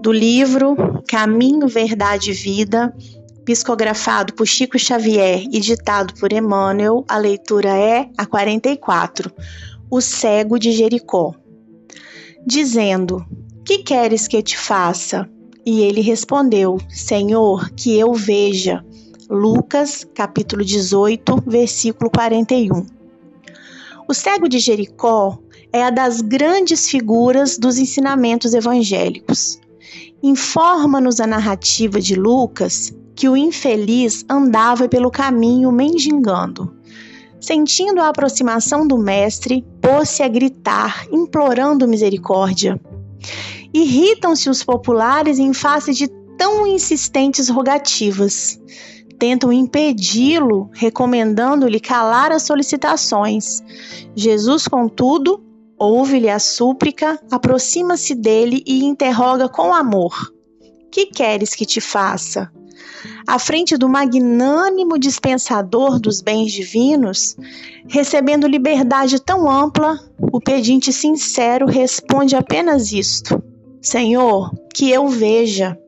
do livro Caminho, Verdade e Vida, psicografado por Chico Xavier e ditado por Emmanuel, a leitura é a 44, O Cego de Jericó, dizendo: Que queres que te faça? E ele respondeu: Senhor, que eu veja. Lucas, capítulo 18, versículo 41. O cego de Jericó é a das grandes figuras dos ensinamentos evangélicos. Informa-nos a narrativa de Lucas que o infeliz andava pelo caminho mendigando. Sentindo a aproximação do mestre, pôs-se a gritar, implorando misericórdia. Irritam-se os populares em face de tão insistentes rogativas. Tentam impedi-lo, recomendando-lhe calar as solicitações. Jesus, contudo, ouve-lhe a súplica, aproxima-se dele e interroga com amor: Que queres que te faça? À frente do magnânimo dispensador dos bens divinos, recebendo liberdade tão ampla, o pedinte sincero responde apenas isto: Senhor, que eu veja.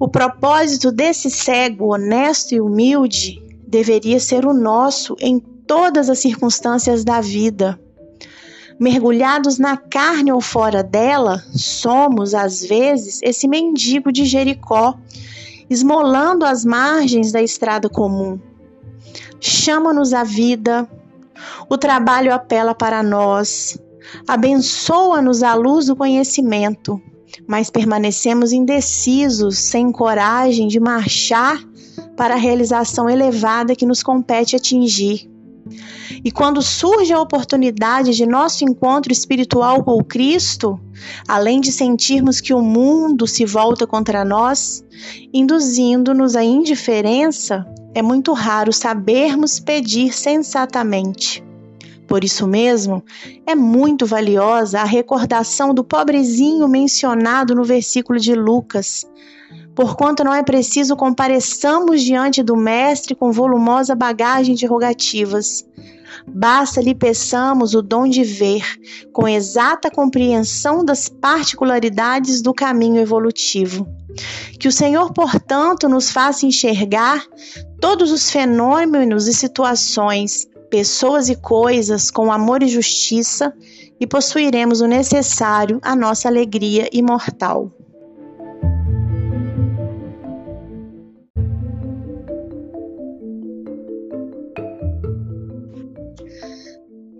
O propósito desse cego honesto e humilde deveria ser o nosso em todas as circunstâncias da vida mergulhados na carne ou fora dela, somos, às vezes, esse mendigo de Jericó, esmolando as margens da estrada comum. Chama-nos a vida, o trabalho apela para nós, abençoa-nos a luz do conhecimento, mas permanecemos indecisos, sem coragem de marchar para a realização elevada que nos compete atingir. E quando surge a oportunidade de nosso encontro espiritual com Cristo, além de sentirmos que o mundo se volta contra nós, induzindo-nos à indiferença, é muito raro sabermos pedir sensatamente. Por isso mesmo, é muito valiosa a recordação do pobrezinho mencionado no versículo de Lucas, porquanto não é preciso compareçamos diante do Mestre com volumosa bagagem de rogativas. Basta lhe peçamos o dom de ver, com exata compreensão das particularidades do caminho evolutivo. Que o Senhor, portanto, nos faça enxergar todos os fenômenos e situações, pessoas e coisas com amor e justiça, e possuiremos o necessário à nossa alegria imortal.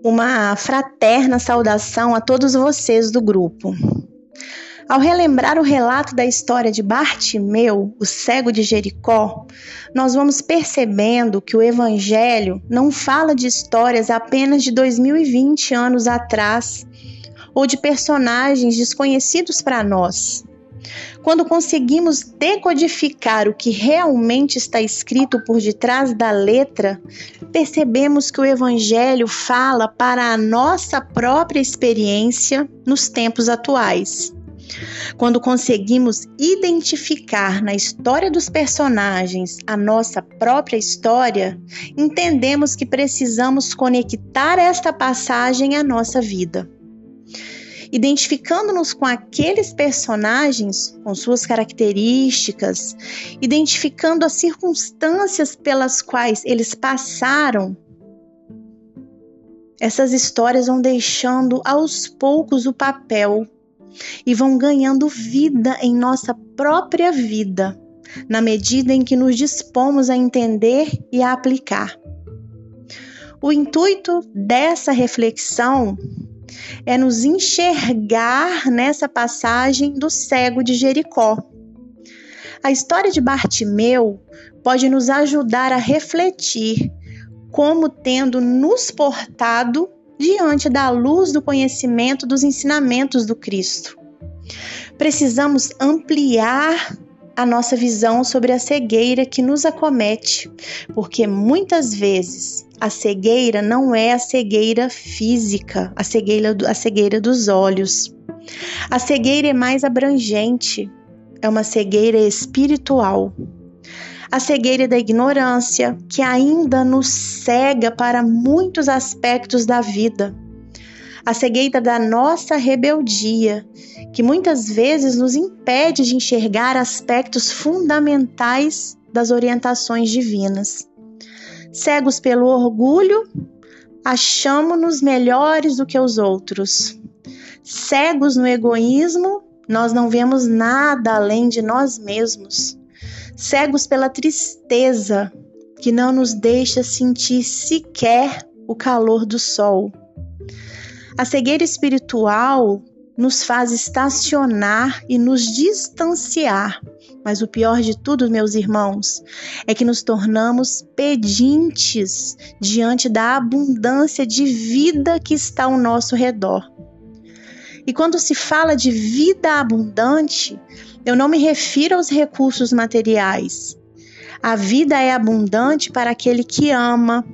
Uma fraterna saudação a todos vocês do grupo. Ao relembrar o relato da história de Bartimeu, o cego de Jericó, nós vamos percebendo que o Evangelho não fala de histórias apenas de 2020 anos atrás ou de personagens desconhecidos para nós. Quando conseguimos decodificar o que realmente está escrito por detrás da letra, percebemos que o Evangelho fala para a nossa própria experiência nos tempos atuais. Quando conseguimos identificar na história dos personagens a nossa própria história, entendemos que precisamos conectar esta passagem à nossa vida identificando-nos com aqueles personagens, com suas características, identificando as circunstâncias pelas quais eles passaram. Essas histórias vão deixando aos poucos o papel e vão ganhando vida em nossa própria vida, na medida em que nos dispomos a entender e a aplicar. O intuito dessa reflexão é nos enxergar nessa passagem do cego de Jericó. A história de Bartimeu pode nos ajudar a refletir como tendo nos portado diante da luz do conhecimento dos ensinamentos do Cristo. Precisamos ampliar a nossa visão sobre a cegueira que nos acomete, porque muitas vezes a cegueira não é a cegueira física, a cegueira, a cegueira dos olhos. A cegueira é mais abrangente, é uma cegueira espiritual. A cegueira da ignorância, que ainda nos cega para muitos aspectos da vida. A cegueira da nossa rebeldia, que muitas vezes nos impede de enxergar aspectos fundamentais das orientações divinas. Cegos pelo orgulho, achamos-nos melhores do que os outros. Cegos no egoísmo, nós não vemos nada além de nós mesmos. Cegos pela tristeza, que não nos deixa sentir sequer o calor do sol. A cegueira espiritual nos faz estacionar e nos distanciar. Mas o pior de tudo, meus irmãos, é que nos tornamos pedintes diante da abundância de vida que está ao nosso redor. E quando se fala de vida abundante, eu não me refiro aos recursos materiais. A vida é abundante para aquele que ama,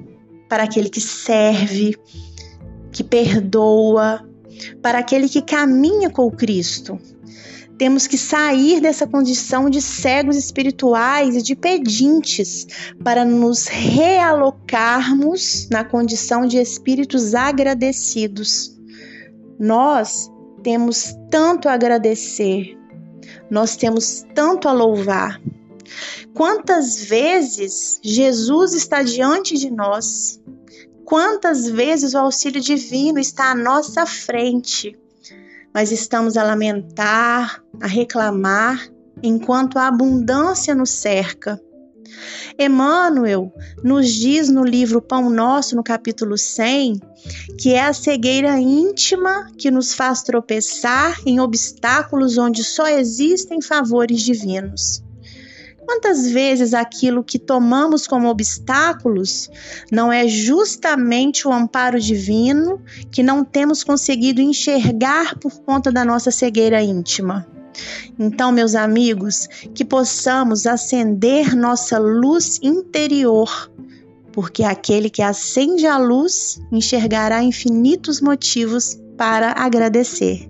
para aquele que serve, que perdoa, para aquele que caminha com o Cristo. Temos que sair dessa condição de cegos espirituais e de pedintes para nos realocarmos na condição de espíritos agradecidos. Nós temos tanto a agradecer, nós temos tanto a louvar. Quantas vezes Jesus está diante de nós Quantas vezes o auxílio divino está à nossa frente, mas estamos a lamentar, a reclamar, enquanto a abundância nos cerca. Emmanuel nos diz no livro Pão Nosso, no capítulo 100, que é a cegueira íntima que nos faz tropeçar em obstáculos onde só existem favores divinos. Quantas vezes aquilo que tomamos como obstáculos não é justamente o amparo divino que não temos conseguido enxergar por conta da nossa cegueira íntima? Então, meus amigos, que possamos acender nossa luz interior, porque aquele que acende a luz enxergará infinitos motivos para agradecer.